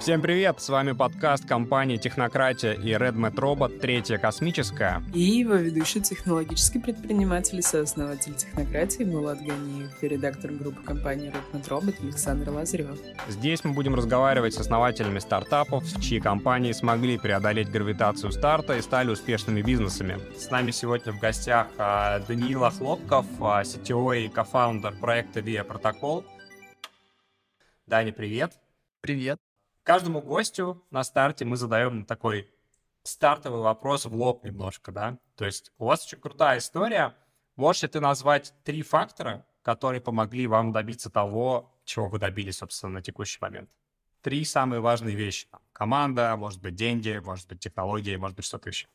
Всем привет! С вами подкаст компании «Технократия» и RedMet Robot «Третья космическая». И его ведущий технологический предприниматель и сооснователь «Технократии» Булат Ганиев и редактор группы компании RedMet Robot Александр Лазарев. Здесь мы будем разговаривать с основателями стартапов, чьи компании смогли преодолеть гравитацию старта и стали успешными бизнесами. С нами сегодня в гостях а, Даниил Хлопков, а, CTO и кофаундер проекта Via Protocol. Даня, привет! Привет! Каждому гостю на старте мы задаем такой стартовый вопрос в лоб немножко, да. То есть у вас очень крутая история. Можешь ли ты назвать три фактора, которые помогли вам добиться того, чего вы добились, собственно, на текущий момент? Три самые важные вещи. Команда, может быть, деньги, может быть, технологии, может быть, что-то еще.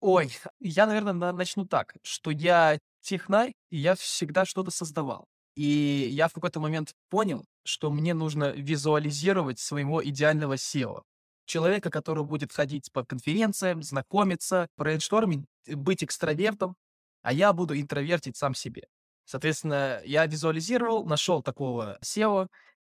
Ой, я, наверное, начну так, что я технарь, и я всегда что-то создавал. И я в какой-то момент понял, что мне нужно визуализировать своего идеального SEO. Человека, который будет ходить по конференциям, знакомиться, брейнштормить, быть экстравертом, а я буду интровертить сам себе. Соответственно, я визуализировал, нашел такого SEO,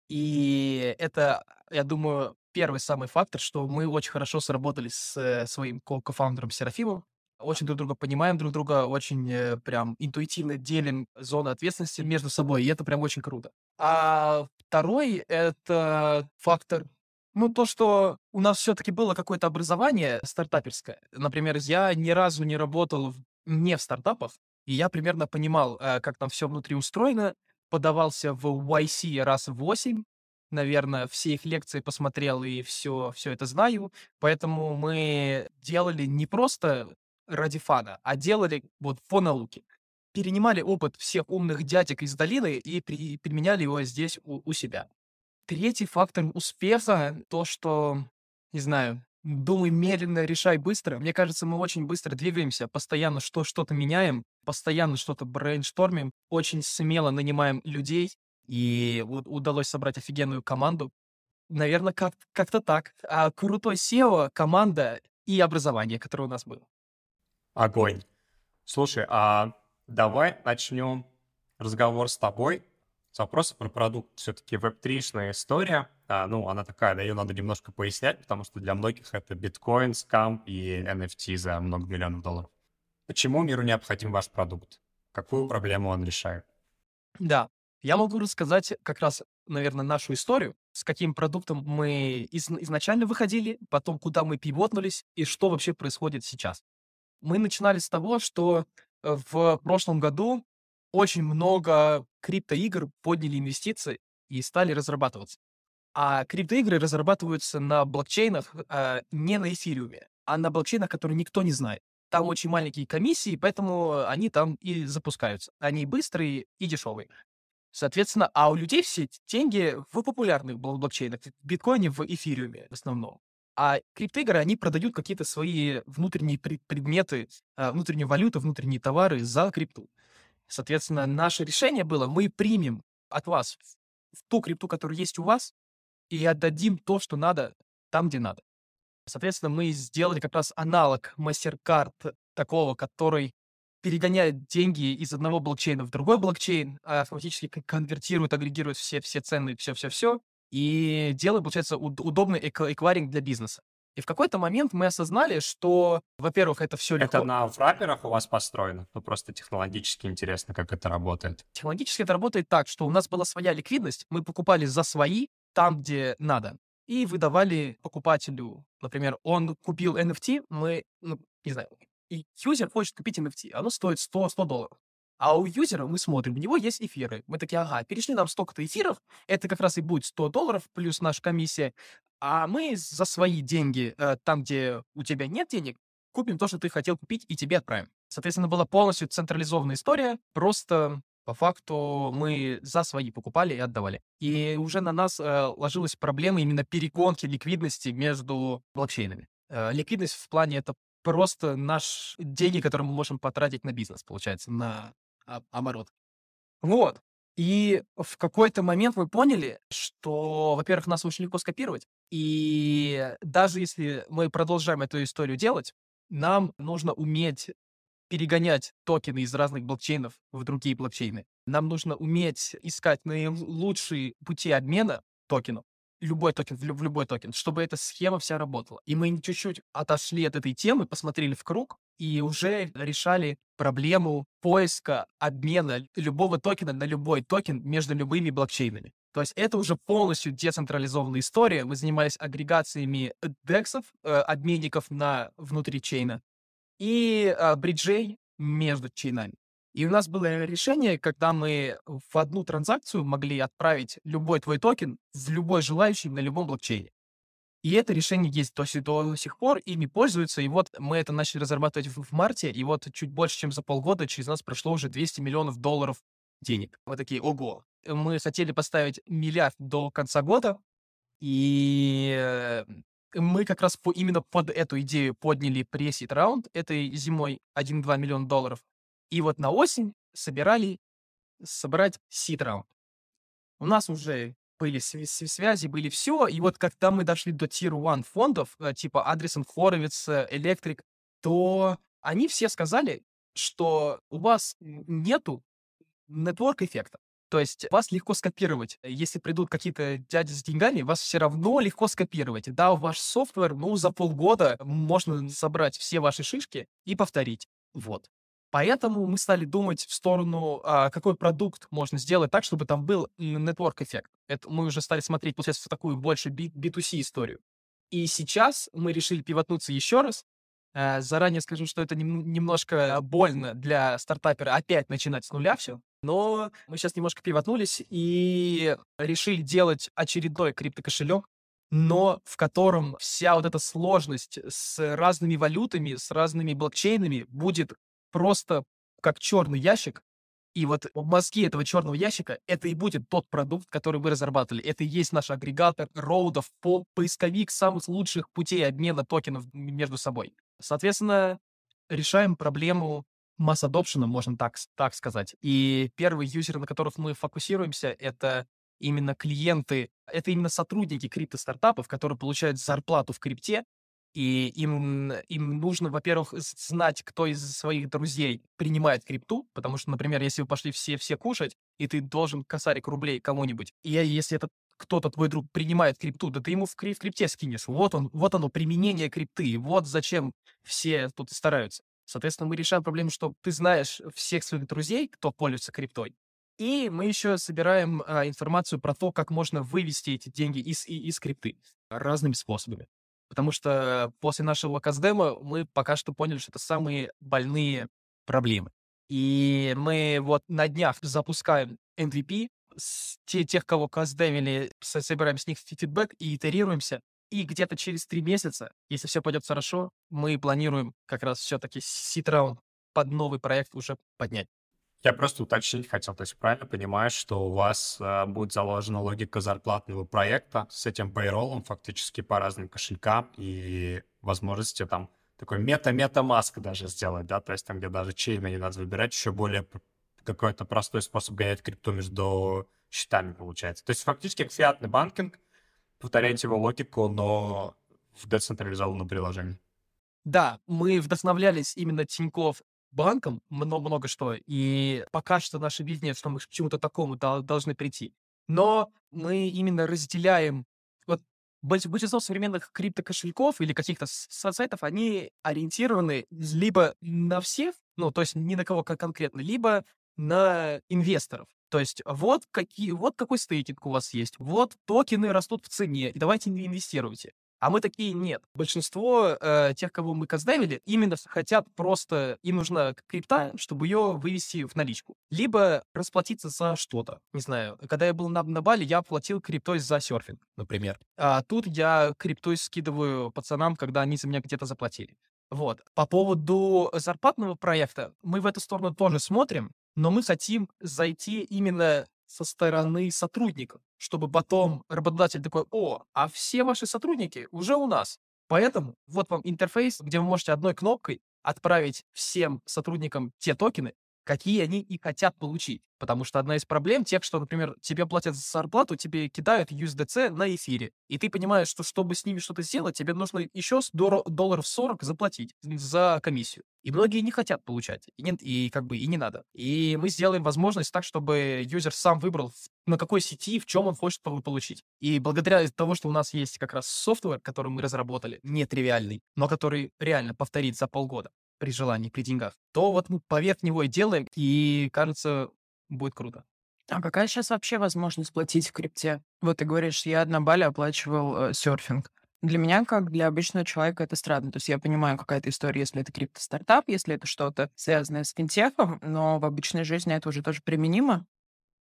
и это, я думаю, первый самый фактор, что мы очень хорошо сработали с э, своим кофаундером Серафимом, очень друг друга понимаем, друг друга очень э, прям интуитивно делим зоны ответственности между собой, и это прям очень круто. А второй — это фактор ну, то, что у нас все-таки было какое-то образование стартаперское. Например, я ни разу не работал не в стартапах, и я примерно понимал, э, как там все внутри устроено, подавался в YC раз в 8, наверное, все их лекции посмотрел и все, все это знаю. Поэтому мы делали не просто ради фана, а делали вот по. Перенимали опыт всех умных дядек из долины и при, применяли его здесь у, у себя. Третий фактор успеха — то, что, не знаю, думай медленно, решай быстро. Мне кажется, мы очень быстро двигаемся, постоянно что, что-то меняем, постоянно что-то брейнштормим, очень смело нанимаем людей, и вот удалось собрать офигенную команду. Наверное, как- как-то так. А крутой SEO, команда и образование, которое у нас было. Огонь. Слушай, а давай начнем разговор с тобой с вопроса про продукт. Все-таки веб-3 история, а, ну, она такая, да, ее надо немножко пояснять, потому что для многих это биткоин, скам и NFT за много миллионов долларов. Почему миру необходим ваш продукт? Какую проблему он решает? Да, я могу рассказать как раз, наверное, нашу историю, с каким продуктом мы из- изначально выходили, потом куда мы пивотнулись и что вообще происходит сейчас. Мы начинали с того, что э, в прошлом году очень много криптоигр подняли инвестиции и стали разрабатываться. А криптоигры разрабатываются на блокчейнах а, не на эфириуме, а на блокчейнах, которые никто не знает. Там очень маленькие комиссии, поэтому они там и запускаются. Они быстрые и дешевые. Соответственно, а у людей все деньги в популярных блокчейнах, в биткоине, в эфириуме в основном. А криптоигры, они продают какие-то свои внутренние предметы, а, внутреннюю валюту, внутренние товары за крипту. Соответственно, наше решение было, мы примем от вас ту крипту, которая есть у вас, и отдадим то, что надо, там, где надо. Соответственно, мы сделали как раз аналог MasterCard такого, который перегоняет деньги из одного блокчейна в другой блокчейн, а автоматически конвертирует, агрегирует все, все цены, все-все-все, и делает, получается, удобный эквайринг для бизнеса. И в какой-то момент мы осознали, что, во-первых, это все легко. Это на фрапперах у вас построено? Ну, просто технологически интересно, как это работает. Технологически это работает так, что у нас была своя ликвидность, мы покупали за свои там, где надо, и выдавали покупателю. Например, он купил NFT, мы, ну, не знаю, и юзер хочет купить NFT, оно стоит 100, 100 долларов. А у юзера мы смотрим, у него есть эфиры. Мы такие, ага, перешли нам столько-то эфиров, это как раз и будет 100 долларов плюс наша комиссия. А мы за свои деньги, э, там, где у тебя нет денег, купим то, что ты хотел купить, и тебе отправим. Соответственно, была полностью централизованная история, просто по факту мы за свои покупали и отдавали. И уже на нас э, ложилась проблема именно перегонки ликвидности между блокчейнами. Э, ликвидность в плане это просто наш деньги, которые мы можем потратить на бизнес, получается, на оборот. Вот. И в какой-то момент мы поняли, что, во-первых, нас очень легко скопировать. И даже если мы продолжаем эту историю делать, нам нужно уметь перегонять токены из разных блокчейнов в другие блокчейны. Нам нужно уметь искать наилучшие пути обмена токенов любой токен в, любой токен, чтобы эта схема вся работала. И мы чуть-чуть отошли от этой темы, посмотрели вокруг и уже решали проблему поиска обмена любого токена на любой токен между любыми блокчейнами. То есть это уже полностью децентрализованная история. Мы занимались агрегациями дексов, э, обменников на внутри чейна, и э, бриджей между чейнами. И у нас было решение, когда мы в одну транзакцию могли отправить любой твой токен в любой желающий на любом блокчейне. И это решение есть до, до сих пор, ими пользуются, и вот мы это начали разрабатывать в, в марте, и вот чуть больше, чем за полгода через нас прошло уже 200 миллионов долларов денег. Мы такие, ого. Мы хотели поставить миллиард до конца года, и э, мы как раз по, именно под эту идею подняли пресс раунд этой зимой 1-2 миллиона долларов. И вот на осень собирали собрать сид-раунд. У нас уже были связи, были все, и вот когда мы дошли до Tier 1 фондов, э, типа Адресен Хоровиц, Электрик, то они все сказали, что у вас нету нетворк-эффекта. То есть вас легко скопировать. Если придут какие-то дяди с деньгами, вас все равно легко скопировать. Да, ваш софтвер, ну, за полгода можно собрать все ваши шишки и повторить. Вот. Поэтому мы стали думать в сторону, а, какой продукт можно сделать так, чтобы там был network эффект. Это мы уже стали смотреть, получается, в такую больше B2C историю. И сейчас мы решили пивотнуться еще раз. А, заранее скажу, что это нем- немножко больно для стартапера опять начинать с нуля все. Но мы сейчас немножко пивотнулись и решили делать очередной криптокошелек, но в котором вся вот эта сложность с разными валютами, с разными блокчейнами будет просто как черный ящик, и вот мозги этого черного ящика — это и будет тот продукт, который вы разрабатывали. Это и есть наш агрегатор роудов, по поисковик самых лучших путей обмена токенов между собой. Соответственно, решаем проблему масс adoption, можно так, так сказать. И первый юзер, на которых мы фокусируемся, это именно клиенты, это именно сотрудники крипто-стартапов, которые получают зарплату в крипте, и им, им нужно, во-первых, знать, кто из своих друзей принимает крипту, потому что, например, если вы пошли все, все кушать, и ты должен косарик рублей кому-нибудь, и если этот кто-то твой друг принимает крипту, да ты ему в, крип, в крипте скинешь. Вот он, вот оно, применение крипты. Вот зачем все тут стараются. Соответственно, мы решаем проблему, что ты знаешь всех своих друзей, кто пользуется криптой, и мы еще собираем а, информацию про то, как можно вывести эти деньги из, из крипты разными способами потому что после нашего каздема мы пока что поняли, что это самые больные проблемы. И мы вот на днях запускаем MVP, с те, тех, кого каздемили, собираем с них фидбэк и итерируемся. И где-то через три месяца, если все пойдет хорошо, мы планируем как раз все-таки сит-раунд под новый проект уже поднять. Я просто уточнить хотел, то есть правильно понимаешь, что у вас э, будет заложена логика зарплатного проекта с этим пейролом фактически по разным кошелькам и возможности там такой мета-мета-маск даже сделать, да, то есть там, где даже чейна не надо выбирать, еще более какой-то простой способ гонять крипту между счетами получается. То есть фактически фиатный банкинг, повторяете его логику, но в децентрализованном приложении. Да, мы вдохновлялись именно Тиньков банкам много, много что, и пока что наше видение, что мы к чему-то такому должны прийти. Но мы именно разделяем вот большинство современных криптокошельков или каких-то сайтов, они ориентированы либо на всех, ну, то есть ни на кого конкретно, либо на инвесторов. То есть вот, какие, вот какой стейкинг у вас есть, вот токены растут в цене, и давайте инвестируйте. А мы такие нет. Большинство э, тех, кого мы каздевили, именно хотят просто, им нужна крипта, чтобы ее вывести в наличку. Либо расплатиться за что-то. Не знаю, когда я был на, на Бали, я платил криптой за серфинг, например. А тут я криптой скидываю пацанам, когда они за меня где-то заплатили. Вот. По поводу зарплатного проекта, мы в эту сторону тоже смотрим, но мы хотим зайти именно со стороны сотрудников, чтобы потом работодатель такой, о, а все ваши сотрудники уже у нас. Поэтому вот вам интерфейс, где вы можете одной кнопкой отправить всем сотрудникам те токены, какие они и хотят получить. Потому что одна из проблем тех, что, например, тебе платят за зарплату, тебе кидают USDC на эфире. И ты понимаешь, что чтобы с ними что-то сделать, тебе нужно еще долларов 40 заплатить за комиссию. И многие не хотят получать. И, не, и как бы и не надо. И мы сделаем возможность так, чтобы юзер сам выбрал, на какой сети, в чем он хочет получить. И благодаря тому, что у нас есть как раз софтвер, который мы разработали, нетривиальный, но который реально повторить за полгода, при желании, при деньгах, то вот мы поверх него и делаем, и кажется, будет круто. А какая сейчас вообще возможность платить в крипте? Вот ты говоришь, я на Бали оплачивал э, серфинг. Для меня, как для обычного человека, это странно. То есть я понимаю, какая-то история, если это крипто-стартап, если это что-то связанное с финтехом, но в обычной жизни это уже тоже применимо.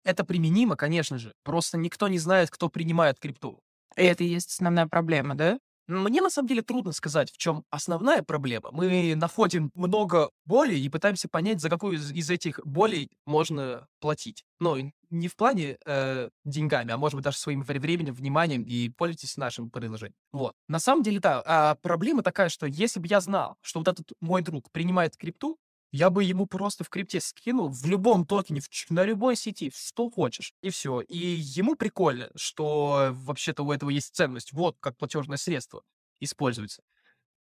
Это применимо, конечно же. Просто никто не знает, кто принимает крипту. И это и есть основная проблема, да? Мне на самом деле трудно сказать, в чем основная проблема. Мы находим много болей и пытаемся понять, за какую из, из этих болей можно платить. Но не в плане э, деньгами, а может быть даже своим временем, вниманием и пользуйтесь нашим приложением. Вот. На самом деле, да, а проблема такая, что если бы я знал, что вот этот мой друг принимает крипту, я бы ему просто в крипте скинул в любом токене, в, на любой сети, что хочешь, и все. И ему прикольно, что вообще-то у этого есть ценность. Вот как платежное средство используется.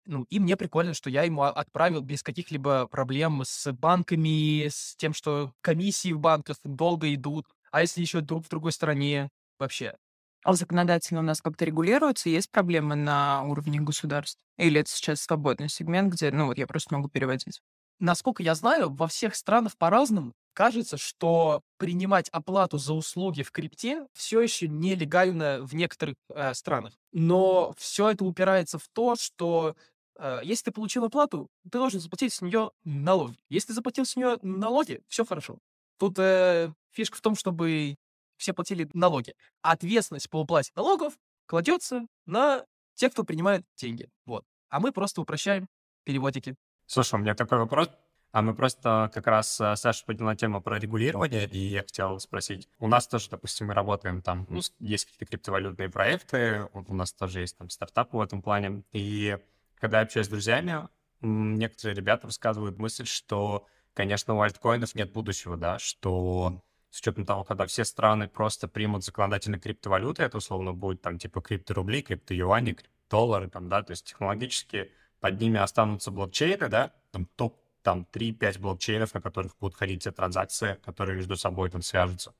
Ну, и мне прикольно, что я ему отправил без каких-либо проблем с банками, с тем, что комиссии в банках долго идут, а если еще друг в другой стране, вообще. А законодательно у нас как-то регулируется? Есть проблемы на уровне государств? Или это сейчас свободный сегмент, где, ну, вот я просто могу переводить? Насколько я знаю, во всех странах по-разному. Кажется, что принимать оплату за услуги в крипте все еще нелегально в некоторых э, странах. Но все это упирается в то, что э, если ты получил оплату, ты должен заплатить с нее налоги. Если ты заплатил с нее налоги, все хорошо. Тут э, фишка в том, чтобы все платили налоги. Ответственность по уплате налогов кладется на тех, кто принимает деньги. Вот. А мы просто упрощаем переводики. Слушай, у меня такой вопрос. А мы просто как раз э, Саша подняла тему про регулирование, и я хотел спросить. У нас тоже, допустим, мы работаем там, ну, есть какие-то криптовалютные проекты, у нас тоже есть там стартапы в этом плане. И когда я общаюсь с друзьями, некоторые ребята рассказывают мысль, что, конечно, у альткоинов нет будущего, да, что с учетом того, когда все страны просто примут законодательно криптовалюты, это условно будет там типа крипторубли, криптоюани, криптодоллары, там, да, то есть технологически под ними останутся блокчейны, да, там топ там 3-5 блокчейнов, на которых будут ходить все транзакции, которые между собой там свяжутся.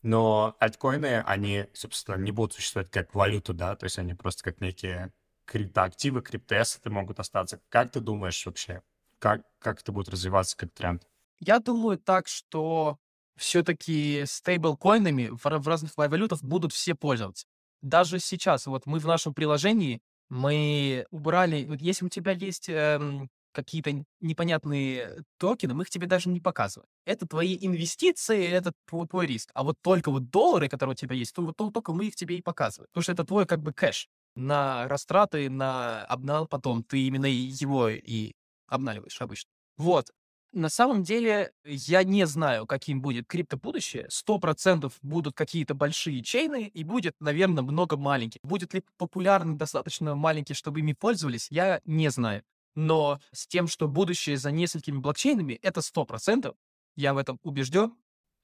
Но альткоины, они, собственно, не будут существовать как валюта, да, то есть они просто как некие криптоактивы, криптоэссеты могут остаться. Как ты думаешь вообще, как, как это будет развиваться как тренд? Я думаю так, что все-таки стейблкоинами в, в разных валютах будут все пользоваться. Даже сейчас, вот мы в нашем приложении мы убрали, вот если у тебя есть эм, какие-то непонятные токены, мы их тебе даже не показываем. Это твои инвестиции, это твой, твой риск. А вот только вот доллары, которые у тебя есть, то, то только мы их тебе и показываем. Потому что это твой как бы кэш на растраты, на обнал потом. Ты именно его и обналиваешь обычно. Вот. На самом деле, я не знаю, каким будет криптобудущее. Сто процентов будут какие-то большие чейны, и будет, наверное, много маленьких. Будет ли популярны достаточно маленькие, чтобы ими пользовались, я не знаю. Но с тем, что будущее за несколькими блокчейнами, это сто процентов. Я в этом убежден.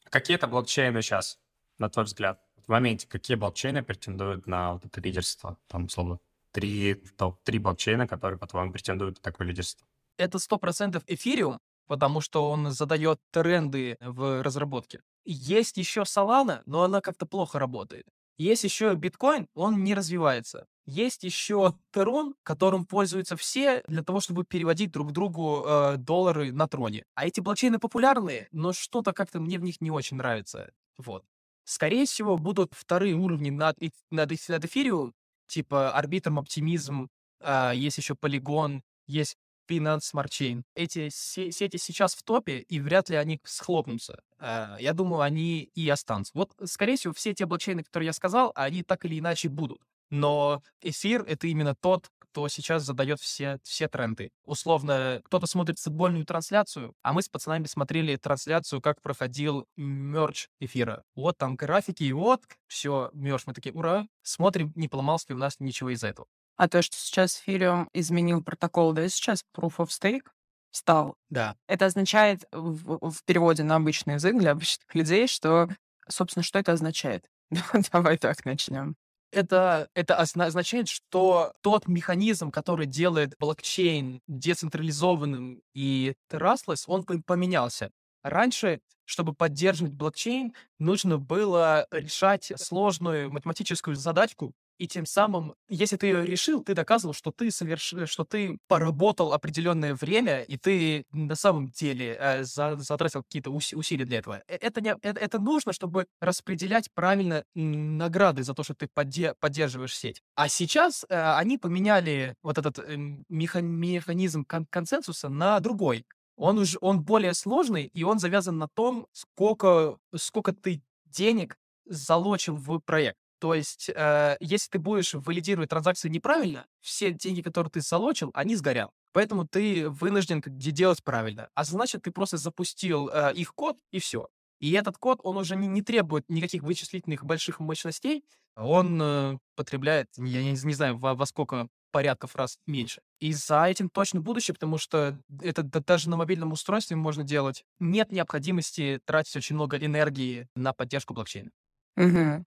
Какие это блокчейны сейчас, на твой взгляд? В моменте какие блокчейны претендуют на вот это лидерство? Там, условно, три, топ-три блокчейна, которые, по-твоему, претендуют на такое лидерство. Это сто процентов эфириум, потому что он задает тренды в разработке. Есть еще Solana, но она как-то плохо работает. Есть еще биткоин, он не развивается. Есть еще Терон, которым пользуются все для того, чтобы переводить друг другу э, доллары на троне. А эти блокчейны популярные, но что-то как-то мне в них не очень нравится. Вот. Скорее всего, будут вторые уровни над, над, над эфириум, типа Арбитром, Оптимизм, э, есть еще Полигон, есть Binance Smart Chain. Эти сети сейчас в топе, и вряд ли они схлопнутся. А, я думаю, они и останутся. Вот, скорее всего, все те блокчейны, которые я сказал, они так или иначе будут. Но эфир — это именно тот, кто сейчас задает все, все тренды. Условно, кто-то смотрит футбольную трансляцию, а мы с пацанами смотрели трансляцию, как проходил мерч эфира. Вот там графики, и вот, все, мерч. Мы такие, ура, смотрим, не поломался ли у нас ничего из этого. А то, что сейчас Ethereum изменил протокол, да, сейчас Proof of Stake, стал. Да. Это означает в, в переводе на обычный язык для обычных людей, что, собственно, что это означает? Давай так начнем. Это, это означает, что тот механизм, который делает блокчейн децентрализованным и trustless, он поменялся. Раньше, чтобы поддерживать блокчейн, нужно было решать сложную математическую задачку, и тем самым, если ты ее решил, ты доказывал, что ты соверш... что ты поработал определенное время, и ты на самом деле э, за... затратил какие-то ус... усилия для этого. Э, это, не... это, это нужно, чтобы распределять правильно награды за то, что ты подде... поддерживаешь сеть. А сейчас э, они поменяли вот этот э, меха... механизм кон... консенсуса на другой. Он уже он более сложный, и он завязан на том, сколько, сколько ты денег залочил в проект. То есть, э, если ты будешь валидировать транзакции неправильно, все деньги, которые ты залочил, они сгорят. Поэтому ты вынужден делать правильно. А значит, ты просто запустил э, их код, и все. И этот код, он уже не, не требует никаких вычислительных больших мощностей. Он э, потребляет, я не, не знаю, во, во сколько порядков раз меньше. И за этим точно будущее, потому что это даже на мобильном устройстве можно делать. Нет необходимости тратить очень много энергии на поддержку блокчейна. Угу.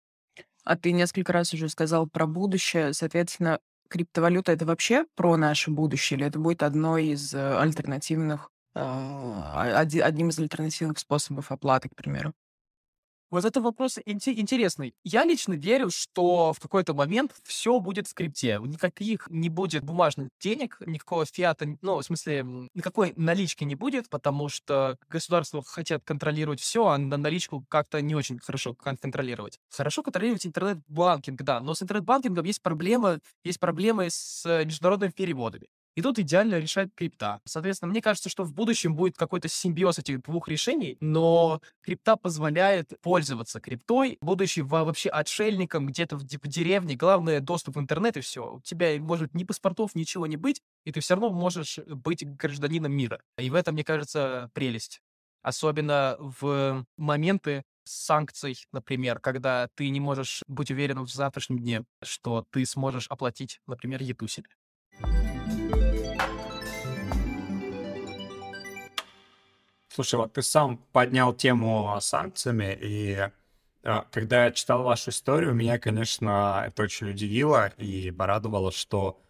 А ты несколько раз уже сказал про будущее. Соответственно, криптовалюта это вообще про наше будущее, или это будет одной из э, альтернативных, а, одним из альтернативных способов оплаты, к примеру? Вот это вопрос интересный. Я лично верю, что в какой-то момент все будет в крипте. Никаких не будет бумажных денег, никакого фиата, ну, в смысле, никакой налички не будет, потому что государства хотят контролировать все, а на наличку как-то не очень хорошо контролировать. Хорошо контролировать интернет-банкинг, да, но с интернет-банкингом есть проблема, есть проблемы с международными переводами. И тут идеально решает крипта. Соответственно, мне кажется, что в будущем будет какой-то симбиоз этих двух решений, но крипта позволяет пользоваться криптой, будучи вообще отшельником где-то в, в деревне. Главное, доступ в интернет и все. У тебя может ни паспортов, ничего не быть, и ты все равно можешь быть гражданином мира. И в этом, мне кажется, прелесть. Особенно в моменты санкций, например, когда ты не можешь быть уверен в завтрашнем дне, что ты сможешь оплатить, например, еду себе. Слушай, вот ты сам поднял тему санкциями, и э, когда я читал вашу историю, меня, конечно, это очень удивило и порадовало, что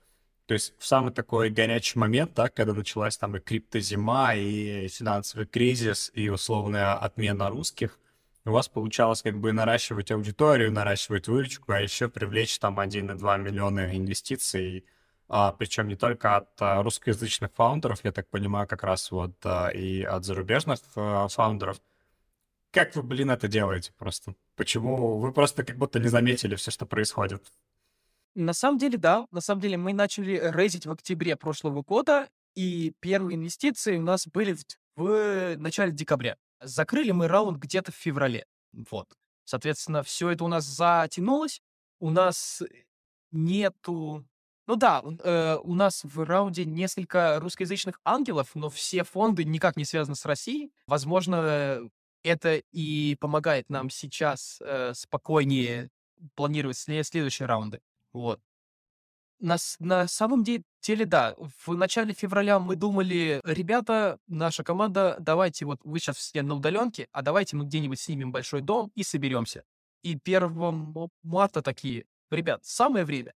то есть в самый такой горячий момент, да, когда началась там и криптозима, и финансовый кризис, и условная отмена русских, у вас получалось как бы наращивать аудиторию, наращивать выручку, а еще привлечь там 1,2 миллиона инвестиций. а, причем не только от а, русскоязычных фаундеров, я так понимаю, как раз вот а, и от зарубежных а, фаундеров. Как вы, блин, это делаете просто? Почему вы просто как будто не заметили все, что происходит? На самом деле, да. На самом деле, мы начали рейзить в октябре прошлого года, и первые инвестиции у нас были в начале декабря. Закрыли мы раунд где-то в феврале. Вот. Соответственно, все это у нас затянулось. У нас нету ну да, э, у нас в раунде несколько русскоязычных ангелов, но все фонды никак не связаны с Россией. Возможно, это и помогает нам сейчас э, спокойнее планировать след- следующие раунды. Вот. На, на самом деле, да, в начале февраля мы думали, ребята, наша команда, давайте вот вы сейчас все на удаленке, а давайте мы где-нибудь снимем большой дом и соберемся. И 1 марта такие, ребят, самое время.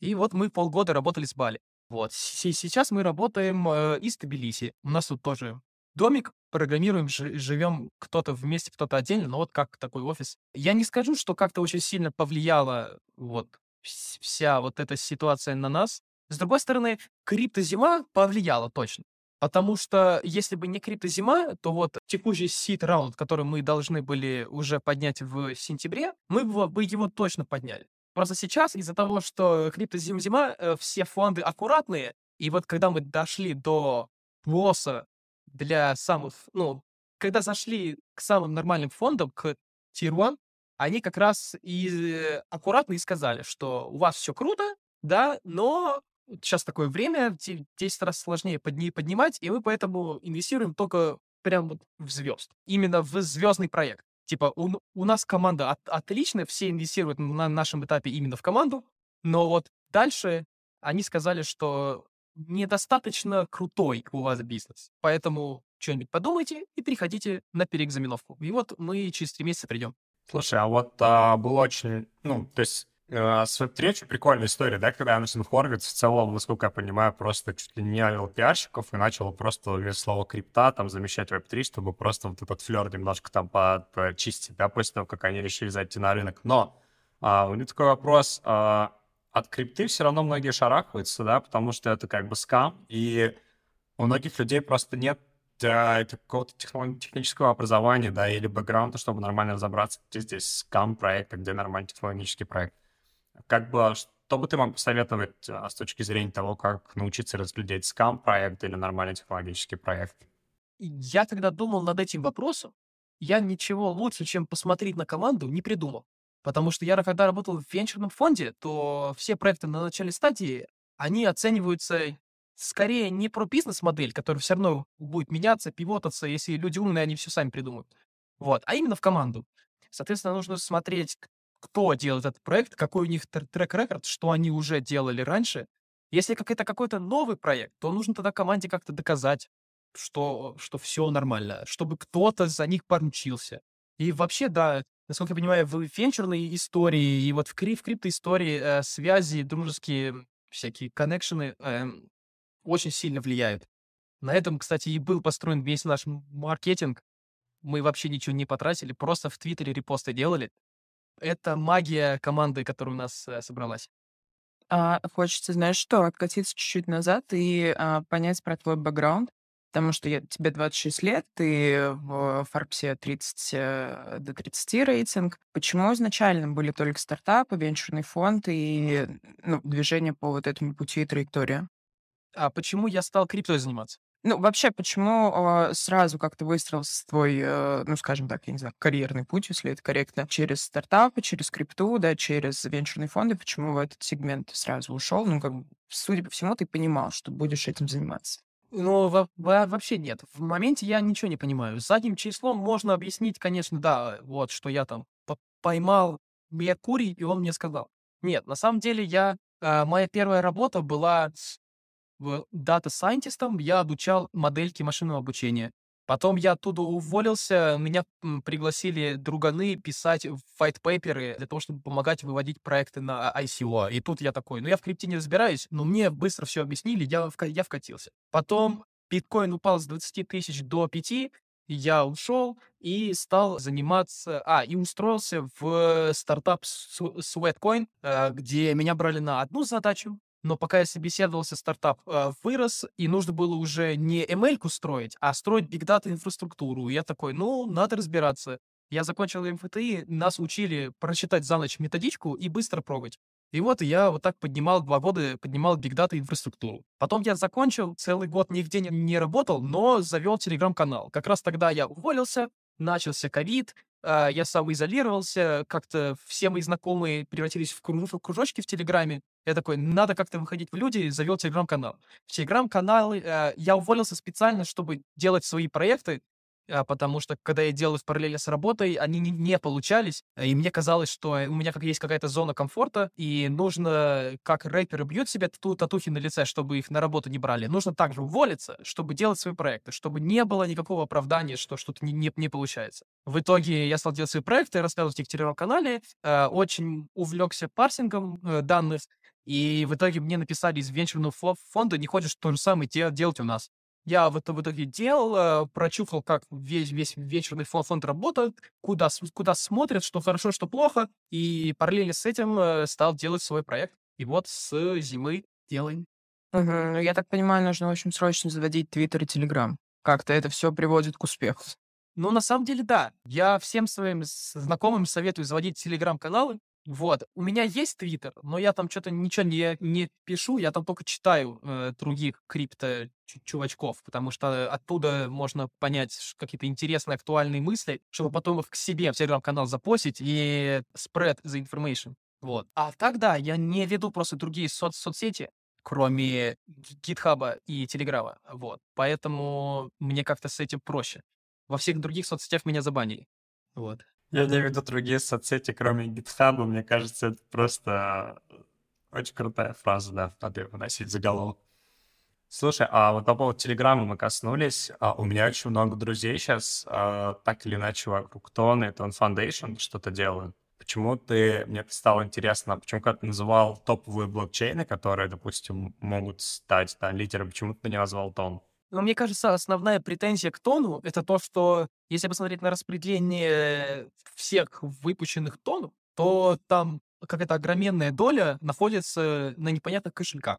И вот мы полгода работали с Бали. Вот. Сейчас мы работаем э, из Тбилиси. У нас тут тоже домик, программируем, живем кто-то вместе, кто-то отдельно, но вот как такой офис. Я не скажу, что как-то очень сильно повлияла вот вся вот эта ситуация на нас. С другой стороны, криптозима повлияла точно. Потому что если бы не криптозима, то вот текущий сит раунд, который мы должны были уже поднять в сентябре, мы бы его точно подняли. Просто сейчас из-за того, что криптозима, э, все фонды аккуратные, и вот когда мы дошли до босса для самых, ну, когда зашли к самым нормальным фондам, к Tier 1, они как раз и аккуратно и сказали, что у вас все круто, да, но сейчас такое время, 10 раз сложнее подни поднимать, и мы поэтому инвестируем только прям вот в звезд. Именно в звездный проект. Типа, у, у нас команда от, отличная, все инвестируют на нашем этапе именно в команду, но вот дальше они сказали, что недостаточно крутой у вас бизнес. Поэтому что-нибудь подумайте и переходите на переэкзаменовку. И вот мы через три месяца придем. Слушай, а вот а, было очень, ну, то есть с Web3 очень прикольная история, да, когда Андерсон Хорвиц в целом, насколько я понимаю, просто чуть ли не авил пиарщиков и начал просто без слова крипта там замещать Web3, чтобы просто вот этот флер немножко там почистить, да, после того, как они решили зайти на рынок. Но а, у меня такой вопрос, а, от крипты все равно многие шарахаются, да, потому что это как бы скам, и у многих людей просто нет да, это какого-то технического образования, да, или бэкграунда, чтобы нормально разобраться, где здесь скам проект, а где нормальный технологический проект. Как бы, что бы ты мог посоветовать а, с точки зрения того, как научиться разглядеть скам проект или нормальный технологический проект? Я когда думал над этим вопросом, я ничего лучше, чем посмотреть на команду, не придумал. Потому что я, когда работал в венчурном фонде, то все проекты на начале стадии, они оцениваются скорее не про бизнес-модель, которая все равно будет меняться, пивотаться, если люди умные, они все сами придумают. Вот, а именно в команду. Соответственно, нужно смотреть, кто делает этот проект, какой у них трек-рекорд, что они уже делали раньше. Если как это какой-то новый проект, то нужно тогда команде как-то доказать, что, что все нормально, чтобы кто-то за них поручился. И вообще, да, насколько я понимаю, в венчурной истории и вот в, крип в криптоистории э, связи, дружеские всякие коннекшены э, очень сильно влияют. На этом, кстати, и был построен весь наш маркетинг. Мы вообще ничего не потратили, просто в Твиттере репосты делали. Это магия команды, которая у нас э, собралась. А, хочется, знаешь что, откатиться чуть-чуть назад и а, понять про твой бэкграунд. Потому что я, тебе 26 лет, ты в Форбсе 30 э, до 30 рейтинг. Почему изначально были только стартапы, венчурный фонд и ну, движение по вот этому пути и траектории? А почему я стал криптой заниматься? Ну, вообще, почему э, сразу как-то выстроился твой, э, ну, скажем так, я не знаю, карьерный путь, если это корректно, через стартапы, через крипту, да, через венчурные фонды, почему в этот сегмент сразу ушел? Ну, как судя по всему, ты понимал, что будешь этим заниматься. Ну, во- во- вообще нет. В моменте я ничего не понимаю. Задним числом можно объяснить, конечно, да, вот, что я там поймал Меркурий, и он мне сказал. Нет, на самом деле я... э, моя первая работа была дата-сайентистом, я обучал модельки машинного обучения. Потом я оттуда уволился, меня пригласили друганы писать white paper для того, чтобы помогать выводить проекты на ICO. И тут я такой, ну я в крипте не разбираюсь, но мне быстро все объяснили, я, я вкатился. Потом биткоин упал с 20 тысяч до 5, я ушел и стал заниматься, а, и устроился в стартап Sweatcoin, э, где меня брали на одну задачу, но пока я собеседовался, стартап э, вырос, и нужно было уже не ML-ку строить, а строить Big Data инфраструктуру. И я такой, ну, надо разбираться. Я закончил МФТИ, нас учили прочитать за ночь методичку и быстро пробовать. И вот я вот так поднимал два года, поднимал Big Data инфраструктуру. Потом я закончил, целый год нигде не, не работал, но завел телеграм-канал. Как раз тогда я уволился, начался ковид, а, я самоизолировался, как-то все мои знакомые превратились в кружочки в Телеграме. Я такой, надо как-то выходить в люди, завел Телеграм-канал. В Телеграм-канал э, я уволился специально, чтобы делать свои проекты, потому что когда я делал в параллели с работой, они не, не получались, и мне казалось, что у меня как есть какая-то зона комфорта, и нужно, как рэперы бьют себе тату татухи на лице, чтобы их на работу не брали, нужно также уволиться, чтобы делать свои проекты, чтобы не было никакого оправдания, что что-то не, не, не получается. В итоге я стал делать свои проекты, рассказывать их в телеграм-канале, э, очень увлекся парсингом э, данных, и в итоге мне написали из венчурного фонда, не хочешь то же самое делать у нас. Я в, это, в итоге делал, э, прочухал, как весь, весь вечерный фонд, фонд работает, куда, куда смотрят, что хорошо, что плохо, и параллельно с этим э, стал делать свой проект. И вот с зимы делаем. Угу. Я так понимаю, нужно очень срочно заводить Твиттер и Телеграм. Как-то это все приводит к успеху. Ну, на самом деле, да. Я всем своим знакомым советую заводить телеграм-каналы, вот. У меня есть Твиттер, но я там что-то ничего не, не пишу, я там только читаю э, других крипто-чувачков, потому что оттуда можно понять какие-то интересные, актуальные мысли, чтобы потом их к себе в телеграм-канал запостить и spread the information. Вот. А тогда я не веду просто другие соц соцсети, кроме гитхаба и телеграма. Вот. Поэтому мне как-то с этим проще. Во всех других соцсетях меня забанили. Вот. Я не веду другие соцсети, кроме GitHub. Мне кажется, это просто очень крутая фраза, да, надо ее выносить заголовок. Слушай, а вот по поводу Телеграма мы коснулись. А у меня очень много друзей сейчас а, так или иначе вокруг Тона и Тон Foundation что-то делают. Почему ты, мне стало интересно, почему когда ты называл топовые блокчейны, которые, допустим, могут стать да, лидером, почему ты не назвал Тон? Но мне кажется, основная претензия к тону — это то, что если посмотреть на распределение всех выпущенных тонов, то там какая-то огроменная доля находится на непонятных кошельках.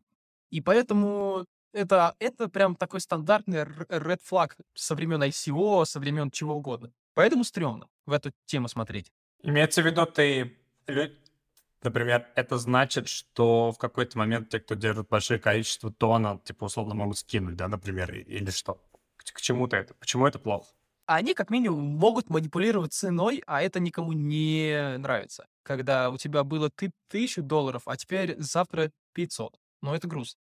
И поэтому это, это прям такой стандартный red flag со времен ICO, со времен чего угодно. Поэтому стрёмно в эту тему смотреть. Имеется в виду, ты, например, это значит, что в какой-то момент те, кто держит большое количество тона, типа, условно могут скинуть, да, например, или что? К, к чему-то это? Почему это плохо? Они, как минимум, могут манипулировать ценой, а это никому не нравится. Когда у тебя было ты тысячу долларов, а теперь завтра 500. Но это грустно.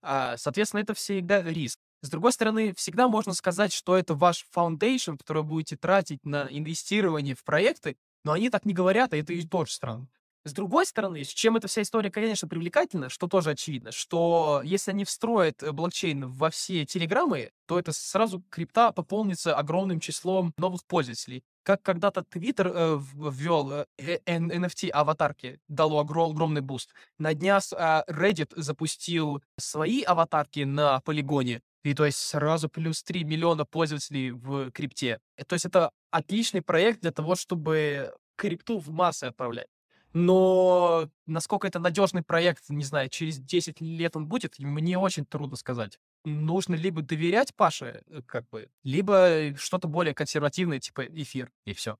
А, соответственно, это всегда риск. С другой стороны, всегда можно сказать, что это ваш foundation, который будете тратить на инвестирование в проекты, но они так не говорят, а это тоже странно. С другой стороны, с чем эта вся история, конечно, привлекательна, что тоже очевидно, что если они встроят э, блокчейн во все телеграммы, то это сразу крипта пополнится огромным числом новых пользователей. Как когда-то Twitter э, ввел э, NFT-аватарки, дало огромный буст. На днях э, Reddit запустил свои аватарки на полигоне, и то есть сразу плюс 3 миллиона пользователей в крипте. То есть это отличный проект для того, чтобы крипту в массы отправлять. Но насколько это надежный проект, не знаю, через 10 лет он будет, мне очень трудно сказать. Нужно либо доверять Паше, э, как бы, либо что-то более консервативное, типа эфир, и все.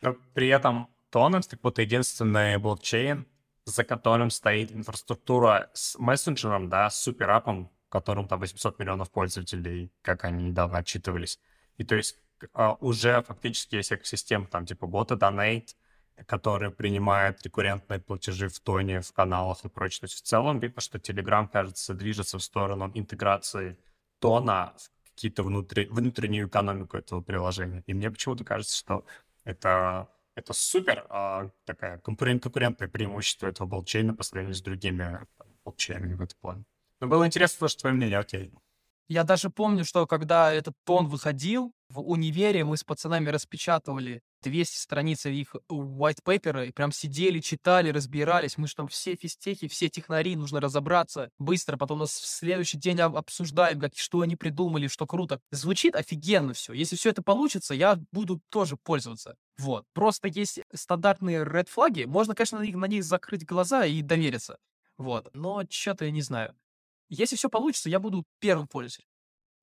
Но при этом Тонус, как будто единственный блокчейн, за которым стоит инфраструктура с мессенджером, да, с суперапом, в котором там 800 миллионов пользователей, как они недавно отчитывались. И то есть а, уже фактически есть экосистема, там типа бота Donate, который принимает рекуррентные платежи в тоне, в каналах и прочее. То есть в целом видно, что Telegram, кажется, движется в сторону интеграции тона в какие-то внутри, внутреннюю экономику этого приложения. И мне почему-то кажется, что это, это супер а, такая конкурент, конкурентное преимущество этого блокчейна по сравнению с другими блокчейнами в этом плане. Но было интересно слышать твое мнение, окей. Я даже помню, что когда этот тон выходил, в универе мы с пацанами распечатывали 200 страниц их white paper, и прям сидели, читали, разбирались. Мы же там все физтехи, все технари, нужно разобраться быстро. Потом нас в следующий день обсуждаем, как, что они придумали, что круто. Звучит офигенно все. Если все это получится, я буду тоже пользоваться. Вот. Просто есть стандартные red флаги. Можно, конечно, на них, на них закрыть глаза и довериться. Вот. Но что-то я не знаю. Если все получится, я буду первым пользователем.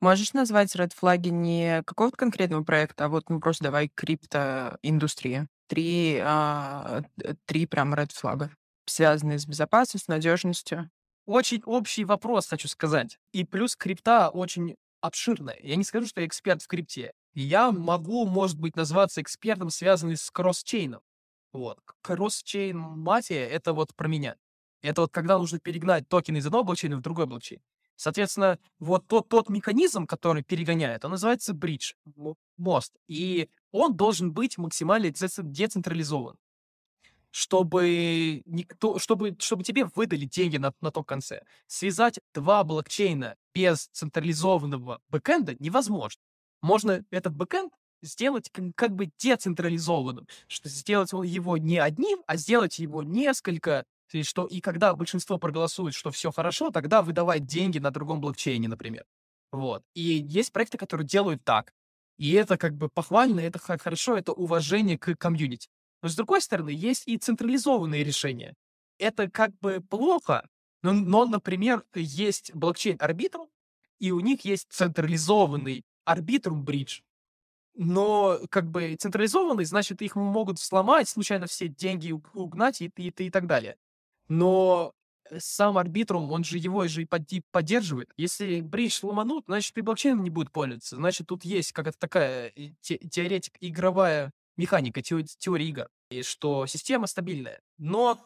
Можешь назвать ред флаги не какого-то конкретного проекта, а вот ну просто давай криптоиндустрия. Три, а, три прям ред флага, связанные с безопасностью, надежностью. Очень общий вопрос, хочу сказать. И плюс крипта очень обширная. Я не скажу, что я эксперт в крипте. Я могу, может быть, назваться экспертом, связанным с кросс-чейном. Вот. Кросс-чейн мафия — это вот про меня. Это вот когда нужно перегнать токены из одного блокчейна в другой блокчейн. Соответственно, вот тот, тот механизм, который перегоняет, он называется бридж, мост. И он должен быть максимально децентрализован чтобы никто, чтобы, чтобы тебе выдали деньги на, на том конце. Связать два блокчейна без централизованного бэкэнда невозможно. Можно этот бэкэнд сделать как, как бы децентрализованным, что сделать его не одним, а сделать его несколько и что и когда большинство проголосует, что все хорошо, тогда выдавать деньги на другом блокчейне, например. Вот. И есть проекты, которые делают так. И это как бы похвально, это хорошо, это уважение к комьюнити. Но с другой стороны, есть и централизованные решения. Это как бы плохо, но, но например, есть блокчейн Arbitrum, и у них есть централизованный Arbitrum Bridge. Но как бы централизованный, значит, их могут сломать, случайно все деньги угнать и, и, и, и так далее. Но э, сам арбитрум, он же его же и поддерживает. Если бридж ломанут, значит, и блокчейном не будет пользоваться. Значит, тут есть какая-то такая э, те теоретик, игровая механика, теория, теория игр, и что система стабильная. Но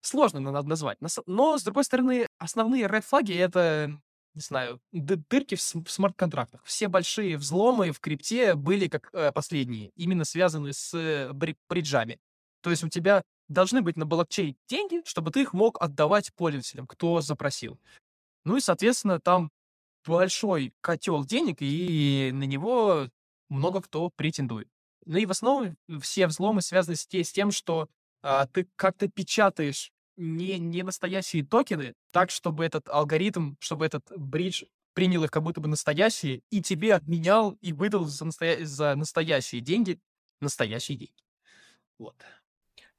сложно надо назвать. Но, с другой стороны, основные red флаги — это, не знаю, дырки в смарт-контрактах. Все большие взломы в крипте были как э, последние, именно связанные с бриджами. То есть у тебя должны быть на блокчейн деньги, чтобы ты их мог отдавать пользователям, кто запросил. Ну и, соответственно, там большой котел денег, и на него много кто претендует. Ну и в основном все взломы связаны с, с тем, что а, ты как-то печатаешь не, не настоящие токены, так, чтобы этот алгоритм, чтобы этот бридж принял их как будто бы настоящие, и тебе обменял и выдал за, настоя- за настоящие деньги настоящие деньги. Вот.